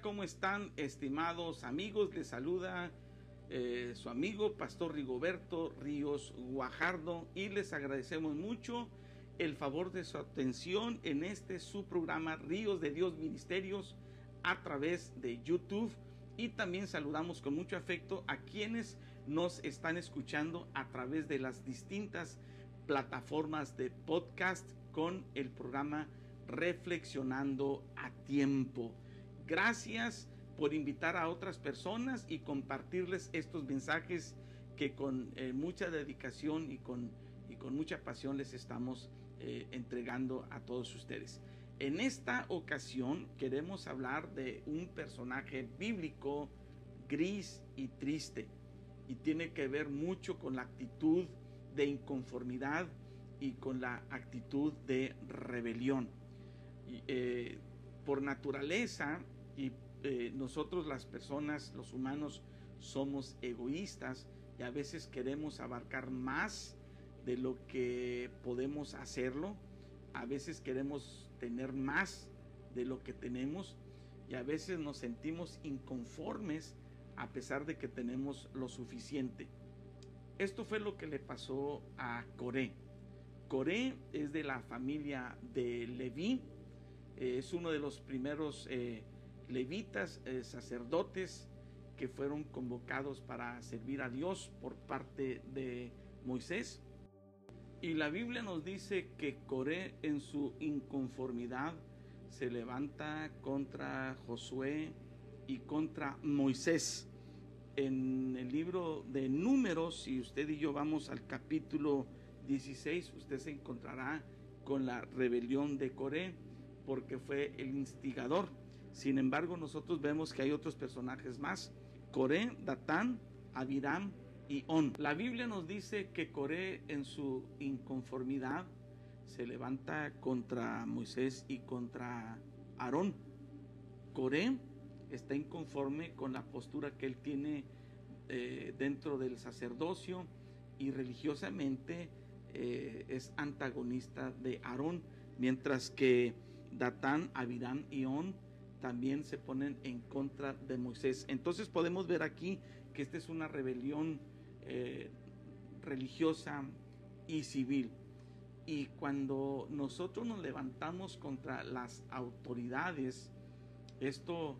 ¿Cómo están estimados amigos? Les saluda eh, su amigo Pastor Rigoberto Ríos Guajardo y les agradecemos mucho el favor de su atención en este su programa Ríos de Dios Ministerios a través de YouTube y también saludamos con mucho afecto a quienes nos están escuchando a través de las distintas plataformas de podcast con el programa Reflexionando a Tiempo. Gracias por invitar a otras personas y compartirles estos mensajes que con eh, mucha dedicación y con, y con mucha pasión les estamos eh, entregando a todos ustedes. En esta ocasión queremos hablar de un personaje bíblico gris y triste y tiene que ver mucho con la actitud de inconformidad y con la actitud de rebelión. Eh, por naturaleza, y eh, nosotros las personas, los humanos, somos egoístas y a veces queremos abarcar más de lo que podemos hacerlo. A veces queremos tener más de lo que tenemos y a veces nos sentimos inconformes a pesar de que tenemos lo suficiente. Esto fue lo que le pasó a Coré. Coré es de la familia de Leví, es uno de los primeros eh, levitas, eh, sacerdotes que fueron convocados para servir a Dios por parte de Moisés. Y la Biblia nos dice que Coré en su inconformidad se levanta contra Josué y contra Moisés. En el libro de números, si usted y yo vamos al capítulo 16, usted se encontrará con la rebelión de Coré porque fue el instigador. Sin embargo, nosotros vemos que hay otros personajes más. Coré, Datán, Abiram y On. La Biblia nos dice que Coré en su inconformidad se levanta contra Moisés y contra Aarón. Coré está inconforme con la postura que él tiene eh, dentro del sacerdocio y religiosamente eh, es antagonista de Aarón, mientras que Datán, Abiram y On también se ponen en contra de Moisés. Entonces podemos ver aquí que esta es una rebelión eh, religiosa y civil. Y cuando nosotros nos levantamos contra las autoridades, esto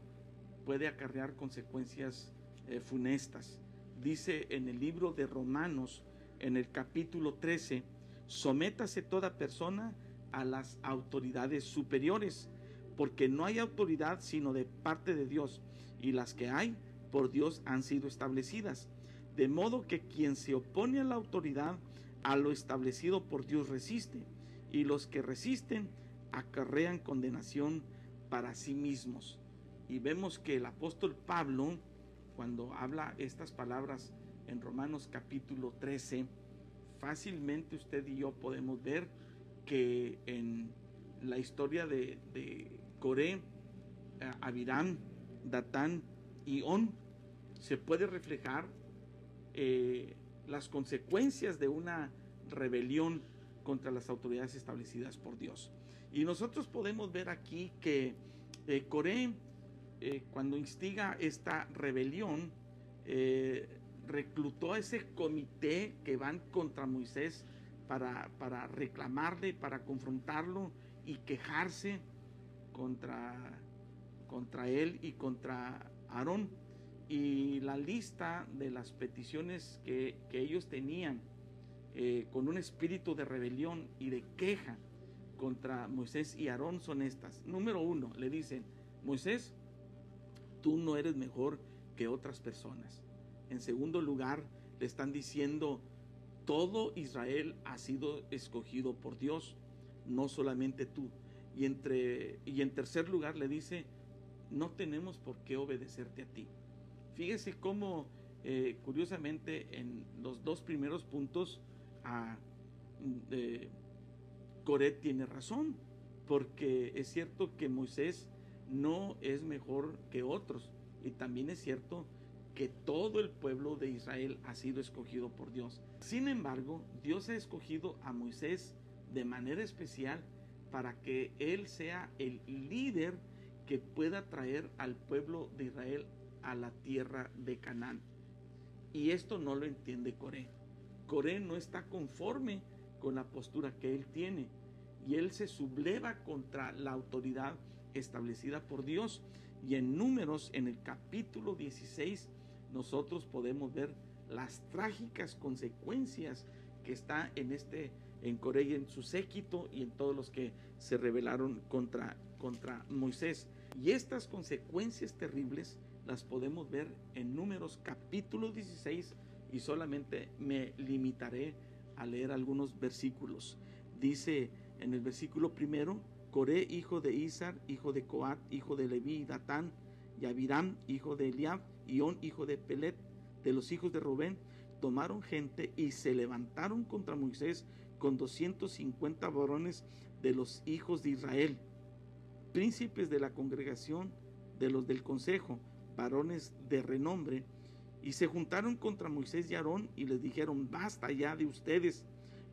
puede acarrear consecuencias eh, funestas. Dice en el libro de Romanos, en el capítulo 13, sométase toda persona a las autoridades superiores, porque no hay autoridad sino de parte de Dios, y las que hay por Dios han sido establecidas. De modo que quien se opone a la autoridad, a lo establecido por Dios resiste, y los que resisten acarrean condenación para sí mismos. Y vemos que el apóstol Pablo, cuando habla estas palabras en Romanos capítulo 13, fácilmente usted y yo podemos ver que en la historia de, Coré, eh, Abiram, Datán y On, se puede reflejar eh, las consecuencias de una rebelión contra las autoridades establecidas por Dios. Y nosotros podemos ver aquí que eh, Coré, cuando instiga esta rebelión, reclutó a ese comité que van contra Moisés para, para reclamarle, para confrontarlo y quejarse contra, contra él y contra Aarón. Y la lista de las peticiones que, ellos tenían eh, con un espíritu de rebelión y de queja contra Moisés y Aarón son estas. Número uno, le dicen, Moisés, tú no eres mejor que otras personas. En segundo lugar, le están diciendo, todo Israel ha sido escogido por Dios, no solamente tú. Y, entre, y en tercer lugar le dice, no tenemos por qué obedecerte a ti. Fíjese cómo, eh, curiosamente, en los dos primeros puntos, a, eh, Coret tiene razón, porque es cierto que Moisés no es mejor que otros, y también es cierto que todo el pueblo de Israel ha sido escogido por Dios. Sin embargo, Dios ha escogido a Moisés de manera especial para que él sea el líder que pueda traer al pueblo de Israel a la tierra de Canaán. Y esto no lo entiende Coré. Coré no está conforme con la postura que él tiene y él se subleva contra la autoridad establecida por Dios. Y en números, en el capítulo 16, nosotros podemos ver las trágicas consecuencias que está en este en Corea y en su séquito y en todos los que se rebelaron contra, contra Moisés. Y estas consecuencias terribles las podemos ver en números capítulo 16 y solamente me limitaré a leer algunos versículos. Dice en el versículo primero, Coré, hijo de Isar, hijo de Coat, hijo de Leví y Datán, y hijo de Eliab, y hijo de Pelet, de los hijos de Rubén, tomaron gente y se levantaron contra Moisés con 250 varones de los hijos de Israel, príncipes de la congregación, de los del consejo, varones de renombre, y se juntaron contra Moisés y Aarón y les dijeron, basta ya de ustedes,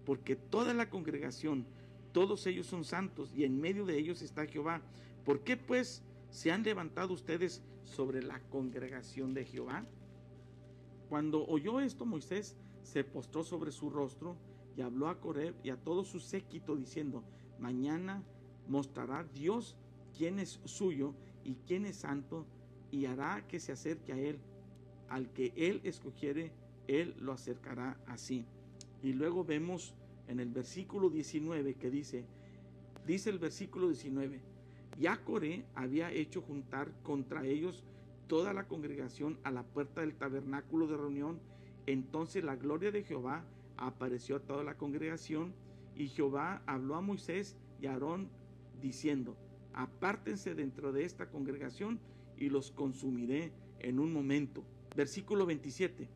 porque toda la congregación, todos ellos son santos y en medio de ellos está Jehová. ¿Por qué pues se han levantado ustedes sobre la congregación de Jehová? Cuando oyó esto Moisés se postró sobre su rostro y habló a Coreb y a todo su séquito diciendo, mañana mostrará Dios quién es suyo y quién es santo y hará que se acerque a él. Al que él escogiere, él lo acercará así. Y luego vemos en el versículo 19 que dice, dice el versículo 19, ya Coré había hecho juntar contra ellos toda la congregación a la puerta del tabernáculo de reunión. Entonces la gloria de Jehová apareció a toda la congregación y Jehová habló a Moisés y a Aarón diciendo, apártense dentro de esta congregación y los consumiré en un momento. Versículo 27.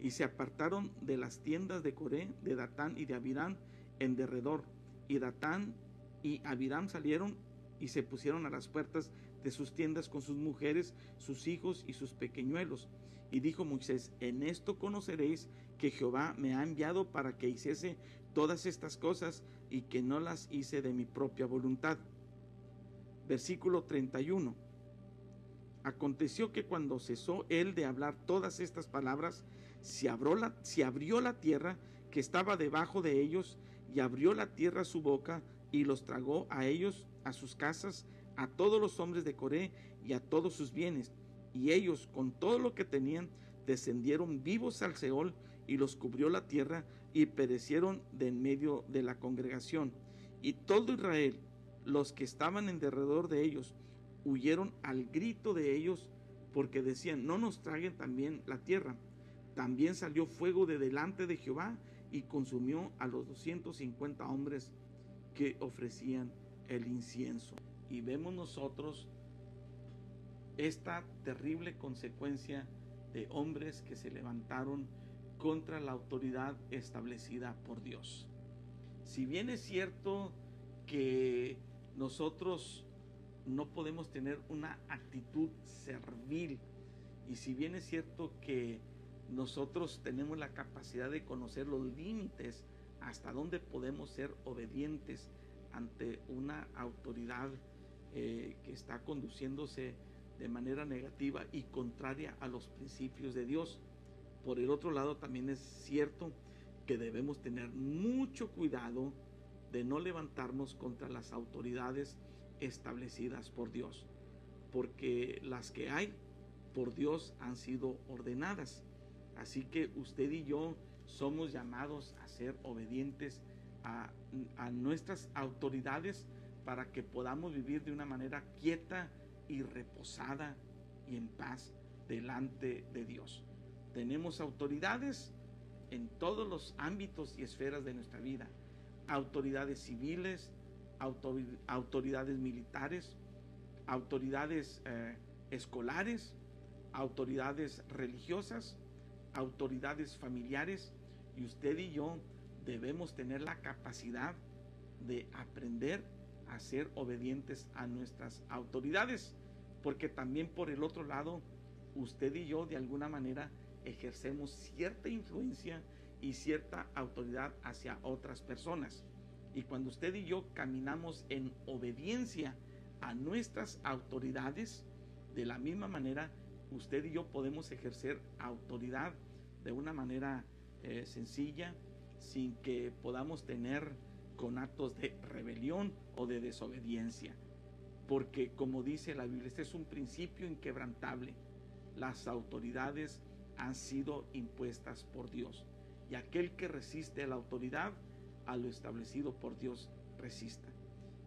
Y se apartaron de las tiendas de Coré, de Datán y de Abirán en derredor. Y Datán y Abirán salieron y se pusieron a las puertas de sus tiendas con sus mujeres, sus hijos y sus pequeñuelos. Y dijo Moisés, en esto conoceréis que Jehová me ha enviado para que hiciese todas estas cosas y que no las hice de mi propia voluntad. Versículo 31. Aconteció que cuando cesó él de hablar todas estas palabras, se abrió, la, se abrió la tierra que estaba debajo de ellos, y abrió la tierra su boca, y los tragó a ellos, a sus casas, a todos los hombres de Coré y a todos sus bienes. Y ellos, con todo lo que tenían, descendieron vivos al Seol, y los cubrió la tierra, y perecieron de en medio de la congregación. Y todo Israel, los que estaban en derredor de ellos, huyeron al grito de ellos, porque decían, no nos traguen también la tierra. También salió fuego de delante de Jehová y consumió a los 250 hombres que ofrecían el incienso. Y vemos nosotros esta terrible consecuencia de hombres que se levantaron contra la autoridad establecida por Dios. Si bien es cierto que nosotros no podemos tener una actitud servil, y si bien es cierto que nosotros tenemos la capacidad de conocer los límites hasta dónde podemos ser obedientes ante una autoridad eh, que está conduciéndose de manera negativa y contraria a los principios de Dios. Por el otro lado, también es cierto que debemos tener mucho cuidado de no levantarnos contra las autoridades establecidas por Dios, porque las que hay por Dios han sido ordenadas. Así que usted y yo somos llamados a ser obedientes a, nuestras autoridades para que podamos vivir de una manera quieta y reposada y en paz delante de Dios. Tenemos autoridades en todos los ámbitos y esferas de nuestra vida. Autoridades civiles, autoridades militares, autoridades eh, escolares, autoridades religiosas, autoridades familiares, y usted y yo debemos tener la capacidad de aprender a ser obedientes a nuestras autoridades, porque también por el otro lado, usted y yo de alguna manera ejercemos cierta influencia y cierta autoridad hacia otras personas. Y cuando usted y yo caminamos en obediencia a nuestras autoridades, de la misma manera, usted y yo podemos ejercer autoridad de una manera eh, sencilla, sin que podamos tener con actos de rebelión o de desobediencia. Porque como dice la Biblia, este es un principio inquebrantable. Las autoridades han sido impuestas por Dios. Y aquel que resiste a la autoridad, a lo establecido por Dios, resista.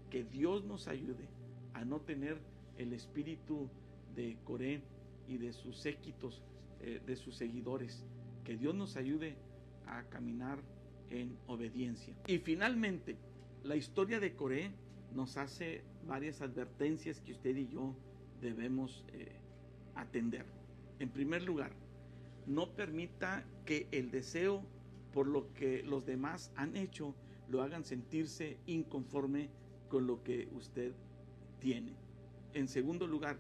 Que Dios nos ayude a no tener el espíritu de Coré y de sus séquitos, eh, de sus seguidores. Que Dios nos ayude a caminar en obediencia. Y finalmente, la historia de Coré nos hace varias advertencias que usted y yo debemos eh, atender. En primer lugar, no permita que el deseo por lo que los demás han hecho lo hagan sentirse inconforme con lo que usted tiene. En segundo lugar,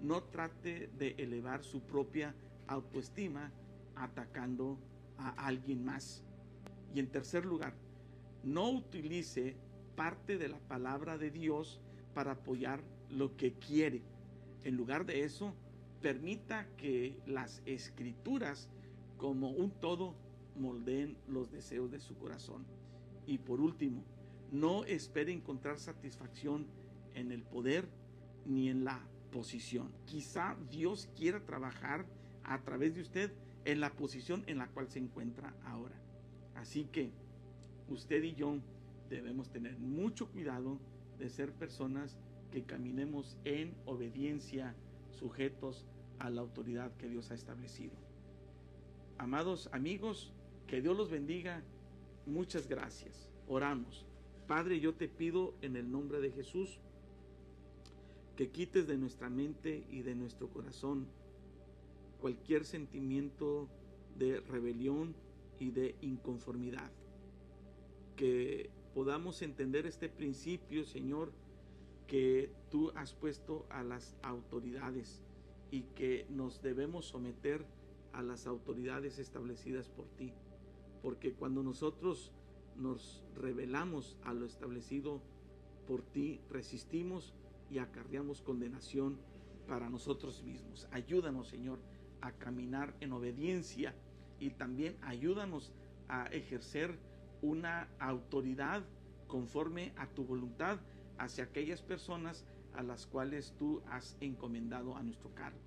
no trate de elevar su propia autoestima atacando a alguien más. Y en tercer lugar, no utilice parte de la palabra de Dios para apoyar lo que quiere. En lugar de eso, permita que las escrituras como un todo moldeen los deseos de su corazón. Y por último, no espere encontrar satisfacción en el poder ni en la posición. Quizá Dios quiera trabajar a través de usted en la posición en la cual se encuentra ahora. Así que usted y yo debemos tener mucho cuidado de ser personas que caminemos en obediencia, sujetos a la autoridad que Dios ha establecido. Amados amigos, que Dios los bendiga. Muchas gracias. Oramos. Padre, yo te pido en el nombre de Jesús que quites de nuestra mente y de nuestro corazón cualquier sentimiento de rebelión y de inconformidad. Que podamos entender este principio, Señor, que tú has puesto a las autoridades y que nos debemos someter a las autoridades establecidas por ti. Porque cuando nosotros nos rebelamos a lo establecido por ti, resistimos y acarreamos condenación para nosotros mismos. Ayúdanos, Señor, a caminar en obediencia y también ayúdanos a ejercer una autoridad conforme a tu voluntad hacia aquellas personas a las cuales tú has encomendado a nuestro cargo.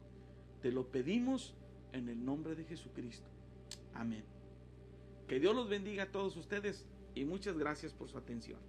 Te lo pedimos en el nombre de Jesucristo. Amén. Que Dios los bendiga a todos ustedes y muchas gracias por su atención.